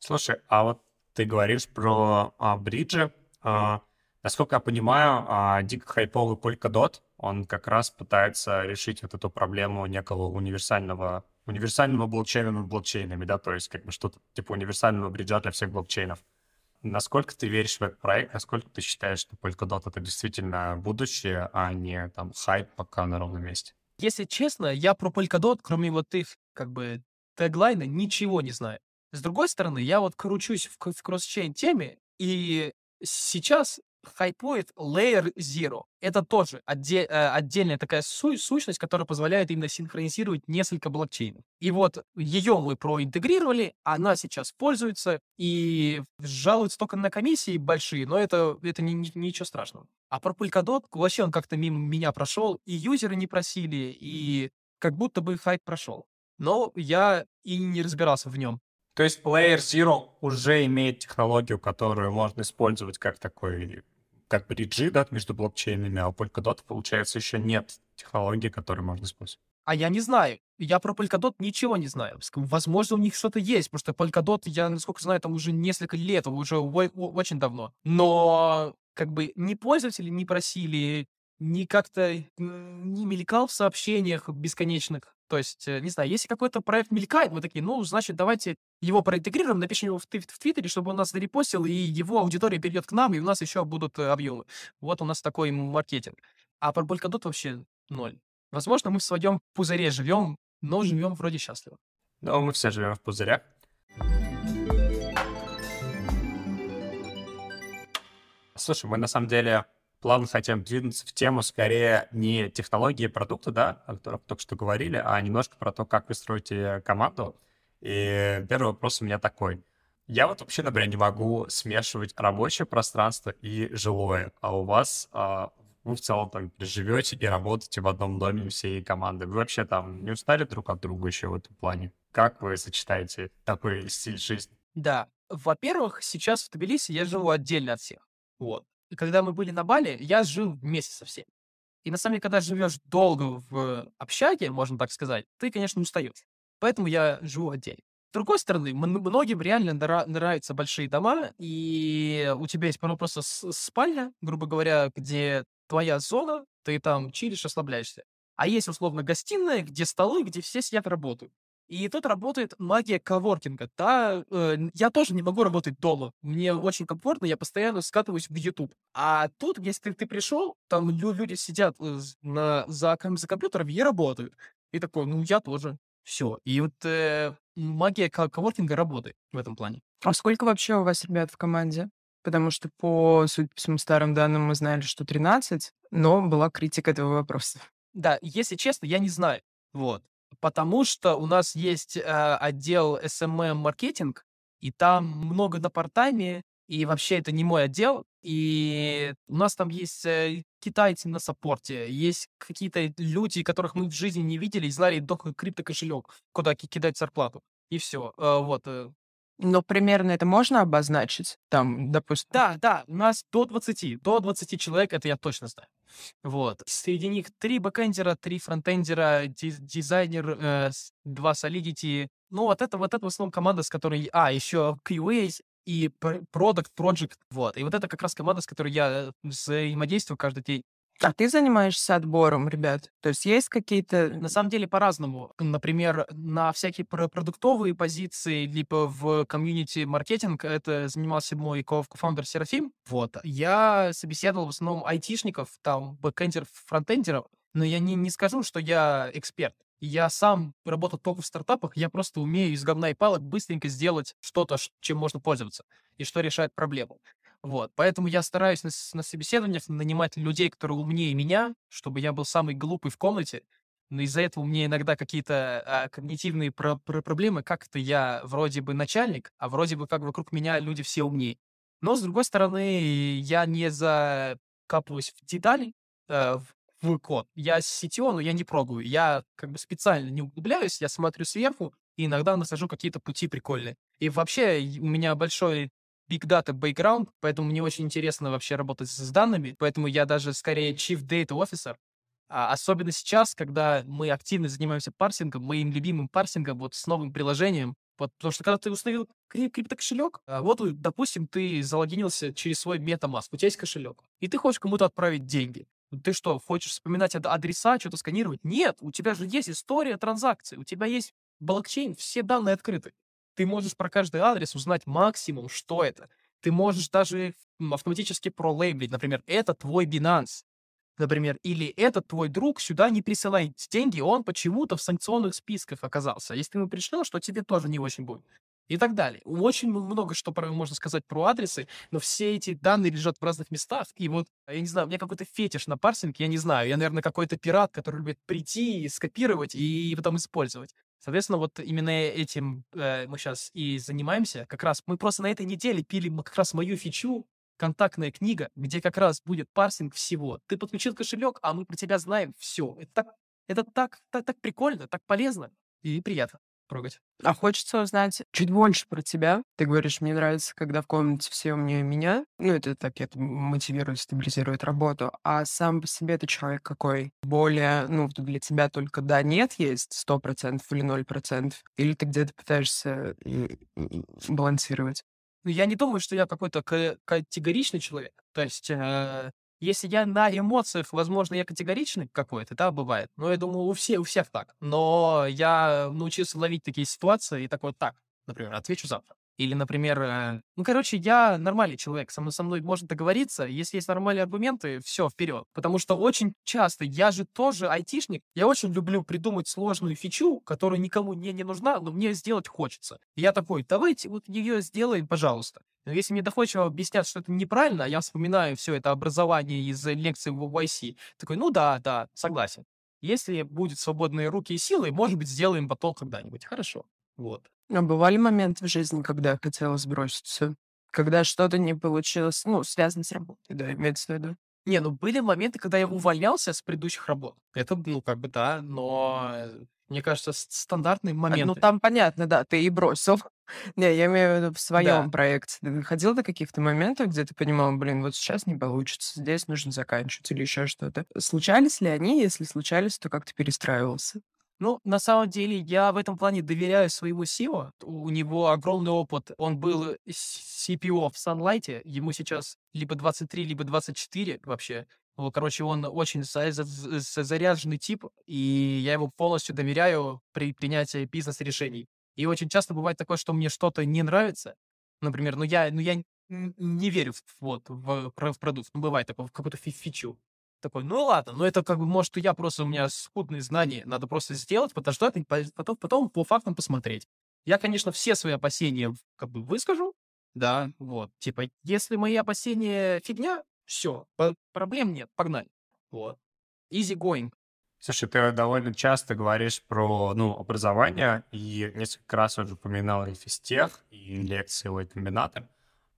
Слушай, а вот ты говоришь про а, бриджи. А, насколько я понимаю, а, дико хайповый Polkadot, он как раз пытается решить вот эту проблему некого универсального, универсального блокчейна над блокчейнами, да, то есть как бы что-то типа универсального бриджа для всех блокчейнов. Насколько ты веришь в этот проект? Насколько ты считаешь, что Polkadot это действительно будущее, а не там хайп пока на ровном месте? Если честно, я про Polkadot, кроме вот их как бы теглайна, ничего не знаю. С другой стороны, я вот кручусь в, в кросс-чейн теме, и сейчас хайпует Layer Zero. Это тоже отде- э, отдельная такая су- сущность, которая позволяет именно синхронизировать несколько блокчейнов. И вот ее мы проинтегрировали, она сейчас пользуется и жалуется только на комиссии большие, но это, это не- не- ничего страшного. А про Polkadot вообще он как-то мимо меня прошел, и юзеры не просили, и как будто бы хайп прошел. Но я и не разбирался в нем. То есть Layer Zero уже имеет технологию, которую можно использовать как такой, как бриджи, да, между блокчейнами, а у Polkadot, получается, еще нет технологии, которую можно использовать. А я не знаю. Я про Polkadot ничего не знаю. Возможно, у них что-то есть, потому что Polkadot, я, насколько знаю, там уже несколько лет, уже очень давно. Но как бы ни пользователи не просили, ни как-то не мелькал в сообщениях бесконечных. То есть, э, не знаю, если какой-то проект мелькает, мы такие, ну, значит, давайте его проинтегрируем, напишем его в, твит- в Твиттере, чтобы он нас зарепостил, и его аудитория перейдет к нам, и у нас еще будут э, объемы. Вот у нас такой маркетинг. А про Polkadot вообще ноль. Возможно, мы в своем пузыре живем, но живем вроде счастливо. Но мы все живем в пузырях. Слушай, мы на самом деле плавно хотим двинуться в тему скорее не технологии продукта, да, о которых только что говорили, а немножко про то, как вы строите команду. И первый вопрос у меня такой. Я вот вообще, например, не могу смешивать рабочее пространство и жилое, а у вас а, вы в целом там живете и работаете в одном доме всей команды. Вы вообще там не устали друг от друга еще в этом плане? Как вы сочетаете такой стиль жизни? Да. Во-первых, сейчас в Тбилиси я живу отдельно от всех. Вот. Когда мы были на Бали, я жил вместе со всеми. И на самом деле, когда живешь долго в общаге, можно так сказать, ты, конечно, устаешь. Поэтому я живу отдельно. С другой стороны, многим реально нра- нравятся большие дома, и у тебя есть просто спальня, грубо говоря, где твоя зона, ты там чилишь, расслабляешься. А есть, условно, гостиная, где столы, где все сидят, работают. И тут работает магия коворкинга. Да, э, я тоже не могу работать дома. Мне очень комфортно, я постоянно скатываюсь в YouTube. А тут, если ты, ты пришел, там лю- люди сидят э, на, за, за компьютером и работают. И такой, ну я тоже. Все. И вот э, магия ко- коворкинга работает в этом плане. А сколько вообще у вас ребят в команде? Потому что по, судя по своим старым данным, мы знали, что 13, но была критика этого вопроса. Да, если честно, я не знаю. Вот. Потому что у нас есть э, отдел SMM-маркетинг, и там много на портаме, и вообще это не мой отдел. И у нас там есть э, китайцы на саппорте, есть какие-то люди, которых мы в жизни не видели и знали только криптокошелек, куда ки- кидать зарплату. И все. Вот. Но примерно это можно обозначить? Там, допустим... Да, да, у нас до 20, до 20 человек, это я точно знаю. Вот. Среди них три бэкэндера, три фронтендера, ди- дизайнер, э, два solidity. Ну, вот это, вот это в основном команда, с которой... А, еще QA и Product, Project. Вот. И вот это как раз команда, с которой я э, взаимодействую каждый день. А ты занимаешься отбором, ребят? То есть есть какие-то... На самом деле по-разному. Например, на всякие про- продуктовые позиции, либо в комьюнити маркетинг, это занимался мой ко- кофаундер Серафим. Вот. Я собеседовал в основном айтишников, там, бэкэндеров, фронтендеров, но я не, не скажу, что я эксперт. Я сам работал только в стартапах, я просто умею из говна и палок быстренько сделать что-то, чем можно пользоваться, и что решает проблему. Вот, поэтому я стараюсь на, на собеседованиях нанимать людей, которые умнее меня, чтобы я был самый глупый в комнате, но из-за этого у меня иногда какие-то а, когнитивные про- про- проблемы, как-то я вроде бы начальник, а вроде бы как вокруг меня люди все умнее. Но, с другой стороны, я не за вкапываюсь в детали, э, в в код. Я CTO, но я не пробую. Я как бы специально не углубляюсь, я смотрю сверху и иногда нахожу какие-то пути прикольные. И вообще у меня большой big data background, поэтому мне очень интересно вообще работать с данными, поэтому я даже скорее chief data officer, а особенно сейчас, когда мы активно занимаемся парсингом, моим любимым парсингом, вот с новым приложением, вот, потому что когда ты установил крип криптокошелек, а вот, допустим, ты залогинился через свой MetaMask, у тебя есть кошелек, и ты хочешь кому-то отправить деньги. Ты что, хочешь вспоминать адреса, что-то сканировать? Нет, у тебя же есть история транзакций, у тебя есть блокчейн, все данные открыты. Ты можешь про каждый адрес узнать максимум, что это. Ты можешь даже автоматически пролейблить, например, это твой Binance, например, или этот твой друг сюда не присылает деньги, он почему-то в санкционных списках оказался. Если ему пришло, что тебе тоже не очень будет и так далее. Очень много что можно сказать про адресы, но все эти данные лежат в разных местах. И вот, я не знаю, у меня какой-то фетиш на парсинг, я не знаю. Я, наверное, какой-то пират, который любит прийти, скопировать и потом использовать. Соответственно, вот именно этим э, мы сейчас и занимаемся. Как раз мы просто на этой неделе пили как раз мою фичу, контактная книга, где как раз будет парсинг всего. Ты подключил кошелек, а мы про тебя знаем все. Это так, это так, так, так прикольно, так полезно и приятно трогать. А хочется узнать чуть больше про тебя. Ты говоришь, мне нравится, когда в комнате все умнее меня. Ну, это так, это мотивирует, стабилизирует работу. А сам по себе ты человек какой? Более, ну, для тебя только да-нет есть сто процентов или ноль процентов? Или ты где-то пытаешься балансировать? Ну, я не думаю, что я какой-то категоричный человек. То есть э, если я на эмоциях, возможно, я категоричный какой-то, да, бывает. Но я думаю, у, всех, у всех так. Но я научился ловить такие ситуации и такой, так, например, отвечу завтра. Или, например, э, ну, короче, я нормальный человек, со мной, со мной можно договориться, если есть нормальные аргументы, все, вперед. Потому что очень часто, я же тоже айтишник, я очень люблю придумать сложную фичу, которая никому не, не нужна, но мне сделать хочется. И я такой, давайте вот ее сделаем, пожалуйста. Если мне доходчиво объяснят, что это неправильно, а я вспоминаю все это образование из лекции в YC, такой, ну да, да, согласен. Если будет свободные руки и силы, может быть, сделаем потом когда-нибудь. Хорошо. Вот. А бывали моменты в жизни, когда хотелось бросить все? Когда что-то не получилось, ну, связано с работой, да, имеется в виду? Не, ну были моменты, когда я увольнялся с предыдущих работ. Это, ну, как бы, да, но э, мне кажется, стандартный момент. Ну, там понятно, да, ты и бросил. Не, я имею в виду в своем да. проекте. Ты доходил до каких-то моментов, где ты понимал, блин, вот сейчас не получится, здесь нужно заканчивать или еще что-то. Случались ли они? Если случались, то как ты перестраивался? Ну, на самом деле, я в этом плане доверяю своему SEO. У него огромный опыт. Он был CPO в Sunlight. Ему сейчас либо 23, либо 24 вообще. Ну, короче, он очень заряженный тип, и я ему полностью доверяю при принятии бизнес-решений. И очень часто бывает такое, что мне что-то не нравится. Например, ну я, ну я не верю в, вот, в, в продукт. Ну, бывает такое, в какую-то фи фичу. Такой, ну ладно, ну это как бы, может, я просто, у меня скудные знания, надо просто сделать, подождать, потом, потом по фактам посмотреть. Я, конечно, все свои опасения как бы выскажу, да, вот, типа, если мои опасения фигня, все, проблем нет, погнали. Вот. Easy going. Слушай, ты довольно часто говоришь про ну, образование, и несколько раз уже упоминал и физтех, и лекции у комбинатор.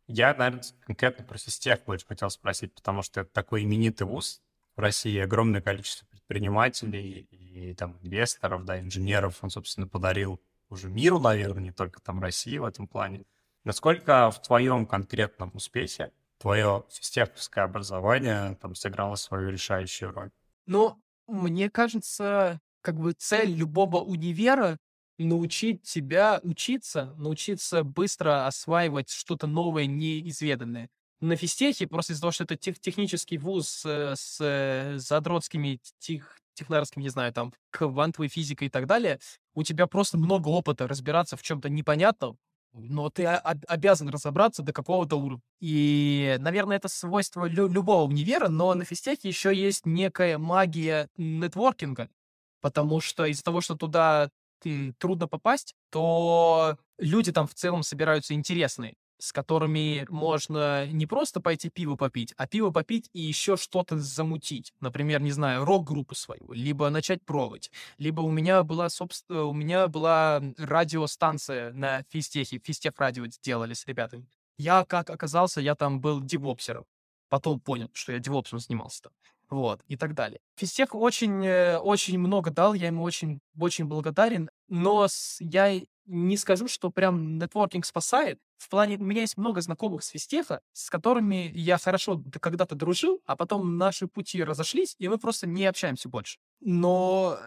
Я, наверное, конкретно про физтех больше хотел спросить, потому что это такой именитый вуз. В России огромное количество предпринимателей и там инвесторов, да, инженеров. Он, собственно, подарил уже миру, наверное, не только там России в этом плане. Насколько в твоем конкретном успехе твое физтеховское образование там сыграло свою решающую роль? Ну, мне кажется, как бы цель любого универа научить тебя учиться, научиться быстро осваивать что-то новое, неизведанное. На физтехе, просто из-за того, что это тех, технический вуз э, с э, задротскими тех, технарским, не знаю, там, квантовой физикой и так далее, у тебя просто много опыта разбираться в чем-то непонятном, но ты обязан разобраться до какого-то уровня. И, наверное, это свойство лю- любого универа, но на физтехе еще есть некая магия нетворкинга, потому что из-за того, что туда трудно попасть, то люди там в целом собираются интересные с которыми можно не просто пойти пиво попить, а пиво попить и еще что-то замутить. Например, не знаю, рок-группу свою, либо начать пробовать. Либо у меня была, собственно, у меня была радиостанция на физтехе, физтех радио сделали с ребятами. Я, как оказался, я там был девопсером. потом понял, что я девопсом занимался там. Вот, и так далее. Физтех очень, э, очень много дал, я ему очень, очень благодарен, но я не скажу, что прям нетворкинг спасает. В плане, у меня есть много знакомых с физтеха, с которыми я хорошо когда-то дружил, а потом наши пути разошлись, и мы просто не общаемся больше. Но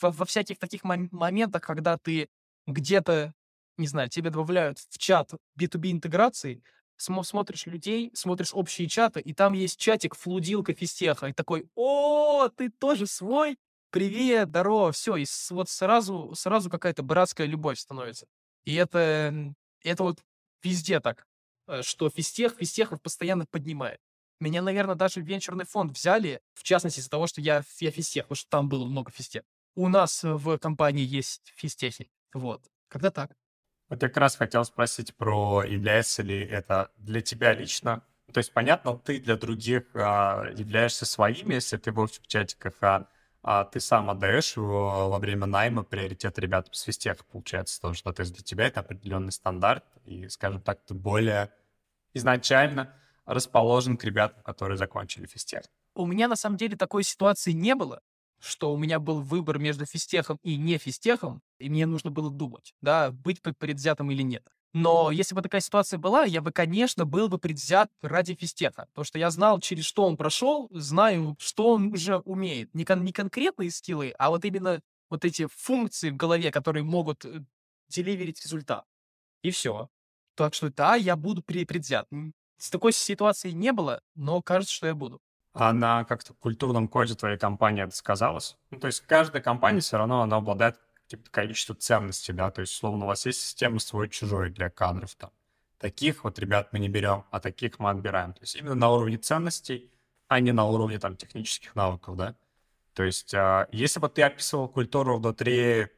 во, во всяких таких мом- моментах, когда ты где-то, не знаю, тебе добавляют в чат B2B интеграции, смо- смотришь людей, смотришь общие чаты, и там есть чатик флудилка физтеха, и такой, о, ты тоже свой? Привет, здорово, все, и вот сразу, сразу какая-то братская любовь становится. И это, это вот везде так, э, что физтех, физтехов постоянно поднимает. Меня, наверное, даже в венчурный фонд взяли, в частности, из-за того, что я, я физтех, потому что там было много физтех. У нас э, в компании есть физтехи. Вот. Когда так. Вот я как раз хотел спросить про, является ли это для тебя лично. То есть, понятно, ты для других а, являешься своим, если ты в общих чатиках, а, а ты сам отдаешь его во время найма приоритет ребятам с физтеха, получается, то, что то есть для тебя это определенный стандарт, и, скажем так, ты более изначально расположен к ребятам, которые закончили физтех. У меня на самом деле такой ситуации не было, что у меня был выбор между физтехом и не физтехом, и мне нужно было думать, да, быть пр- предвзятым или нет. Но если бы такая ситуация была, я бы, конечно, был бы предвзят ради физтеха, потому что я знал, через что он прошел, знаю, что он уже умеет. Не, кон- не конкретные скиллы, а вот именно вот эти функции в голове, которые могут э, деливерить результат. И все. Так что да, я буду предвзят. С такой ситуации не было, но кажется, что я буду. А на как-то культурном коде твоей компании это сказалось? Ну, то есть каждая компания все равно, она обладает каким-то количеством ценностей, да, то есть, условно, у вас есть система свой-чужой для кадров там. Таких вот ребят мы не берем, а таких мы отбираем. То есть именно на уровне ценностей, а не на уровне там технических навыков, да. То есть а, если бы ты описывал культуру внутри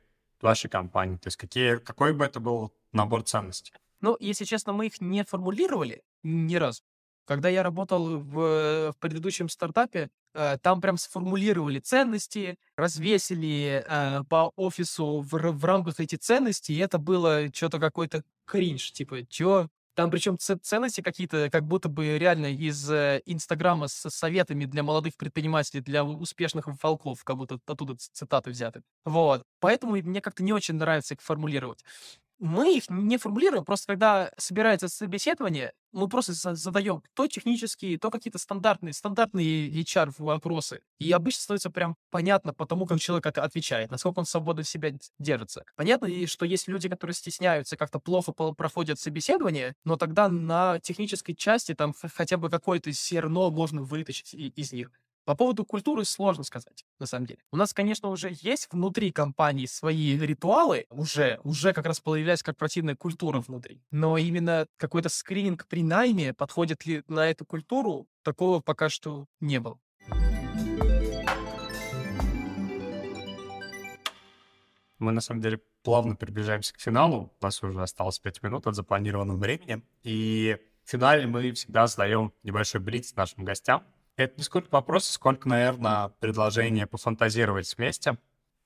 вашей компании, то есть какие, какой бы это был набор ценностей? Ну, если честно, мы их не формулировали ни разу. Когда я работал в, в предыдущем стартапе, э, там прям сформулировали ценности, развесили э, по офису в, в рамках эти ценности, и это было что-то какой-то кринж, типа, чё? Там причем ценности какие-то, как будто бы реально из э, Инстаграма с советами для молодых предпринимателей, для успешных волков, как будто оттуда цитаты взяты. Вот. Поэтому мне как-то не очень нравится их формулировать. Мы их не формулируем, просто когда собирается собеседование, мы просто за- задаем то технические, то какие-то стандартные, стандартные HR вопросы. И обычно становится прям понятно по тому, как человек от- отвечает, насколько он свободно себя держится. Понятно, и что есть люди, которые стесняются, как-то плохо проходят собеседование, но тогда на технической части там хотя бы какое-то зерно можно вытащить из них. По поводу культуры сложно сказать, на самом деле. У нас, конечно, уже есть внутри компании свои ритуалы, уже, уже как раз появляется корпоративная культура внутри. Но именно какой-то скрининг при найме, подходит ли на эту культуру, такого пока что не было. Мы, на самом деле, плавно приближаемся к финалу. У нас уже осталось 5 минут от запланированного времени. И в финале мы всегда задаем небольшой блиц нашим гостям. Это не сколько вопросов, сколько, наверное, предложение пофантазировать вместе.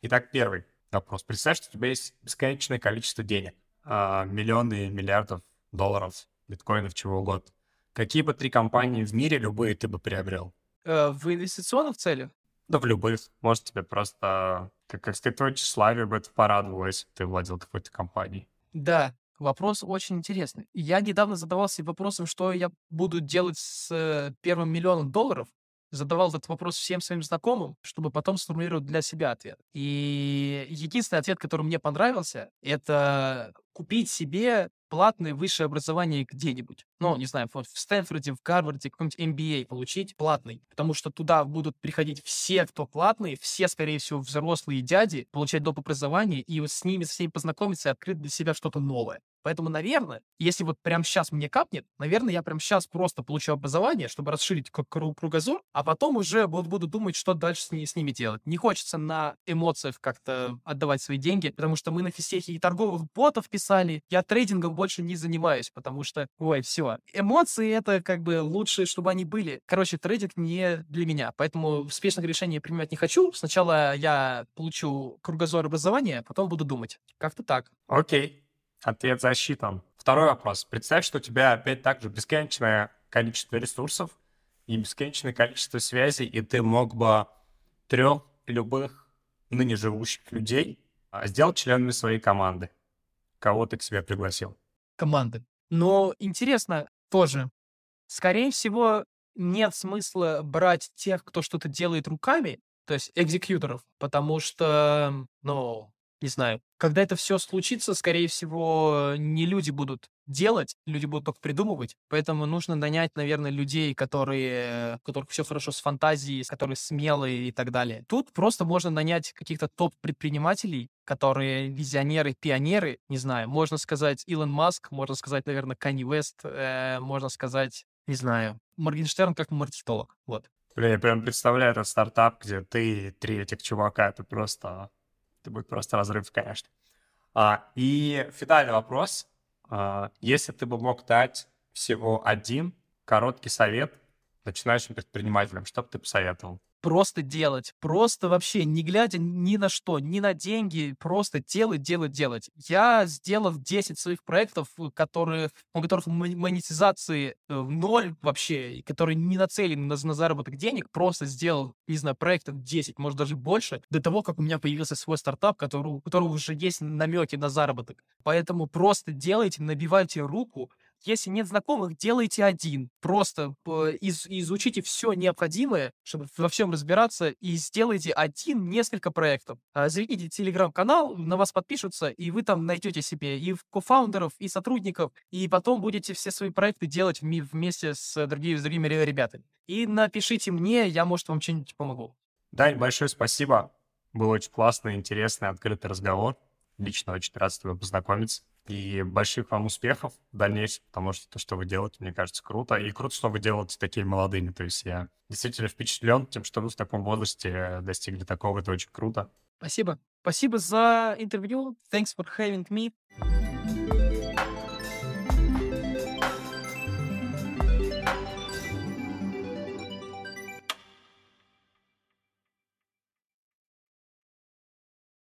Итак, первый вопрос. Представь, что у тебя есть бесконечное количество денег. а, Миллионы, миллиардов долларов, биткоинов, чего угодно. Какие бы три компании в мире, любые, ты бы приобрел? Э, в инвестиционных целях? Да в любых. Может, тебе просто, как, как сказать, твое тщеславие бы это порадовало, если бы ты владел какой-то компанией. Да, вопрос очень интересный. Я недавно задавался вопросом, что я буду делать с э, первым миллионом долларов. Задавал этот вопрос всем своим знакомым, чтобы потом сформулировать для себя ответ. И единственный ответ, который мне понравился, это купить себе платное высшее образование где-нибудь. Ну, не знаю, в Стэнфорде, в Гарварде, какой-нибудь MBA получить платный. Потому что туда будут приходить все, кто платные, все, скорее всего, взрослые дяди, получать доп. образование, и вот с ними, с ними познакомиться и открыть для себя что-то новое. Поэтому, наверное, если вот прямо сейчас мне капнет, наверное, я прямо сейчас просто получу образование, чтобы расширить кругозор, а потом уже вот буду думать, что дальше с, ней- с ними делать. Не хочется на эмоциях как-то отдавать свои деньги, потому что мы на физтехе и торговых ботов писали, я трейдингом больше не занимаюсь, потому что, ой, все. Эмоции — это как бы лучше, чтобы они были. Короче, трейдинг не для меня, поэтому спешных решений принимать не хочу. Сначала я получу кругозор образования, потом буду думать. Как-то так. Окей. Ответ засчитан. Второй вопрос. Представь, что у тебя опять также бесконечное количество ресурсов, и бесконечное количество связей, и ты мог бы трех любых ныне живущих людей а, сделать членами своей команды. Кого ты к себе пригласил? Команды. Но интересно тоже, скорее всего, нет смысла брать тех, кто что-то делает руками, то есть экзекьюторов, потому что, ну, не знаю, когда это все случится, скорее всего, не люди будут делать, люди будут только придумывать, поэтому нужно нанять, наверное, людей, которые, у которых все хорошо с фантазией, которые смелые и так далее. Тут просто можно нанять каких-то топ-предпринимателей, которые визионеры, пионеры, не знаю, можно сказать Илон Маск, можно сказать, наверное, Канни Вест, э, можно сказать, не знаю, Моргенштерн как маркетолог, вот. Бля, я прям представляю этот стартап, где ты и три этих чувака, это просто это будет просто разрыв, конечно. А, и финальный вопрос. А, если ты бы мог дать всего один короткий совет начинающим предпринимателям, что бы ты посоветовал? Просто делать, просто вообще не глядя ни на что, ни на деньги, просто делать, делать, делать. Я, сделав 10 своих проектов, которые, у которых монетизации э, ноль вообще, которые не нацелены на, на заработок денег, просто сделал, не знаю, проектов 10, может даже больше, до того, как у меня появился свой стартап, который, у которого уже есть намеки на заработок. Поэтому просто делайте, набивайте руку, если нет знакомых, делайте один. Просто из, изучите все необходимое, чтобы во всем разбираться, и сделайте один, несколько проектов. А, заведите телеграм-канал, на вас подпишутся, и вы там найдете себе и кофаундеров, и сотрудников, и потом будете все свои проекты делать вместе с другими, с другими ребятами. И напишите мне, я, может, вам что-нибудь помогу. Дань, большое спасибо. Был очень классный, интересный, открытый разговор. Лично очень рад с тобой познакомиться. И больших вам успехов в дальнейшем, потому что то, что вы делаете, мне кажется, круто. И круто, что вы делаете такими молодыми. То есть я действительно впечатлен тем, что вы в таком возрасте достигли такого. Это очень круто. Спасибо. Спасибо за интервью. Thanks for having me.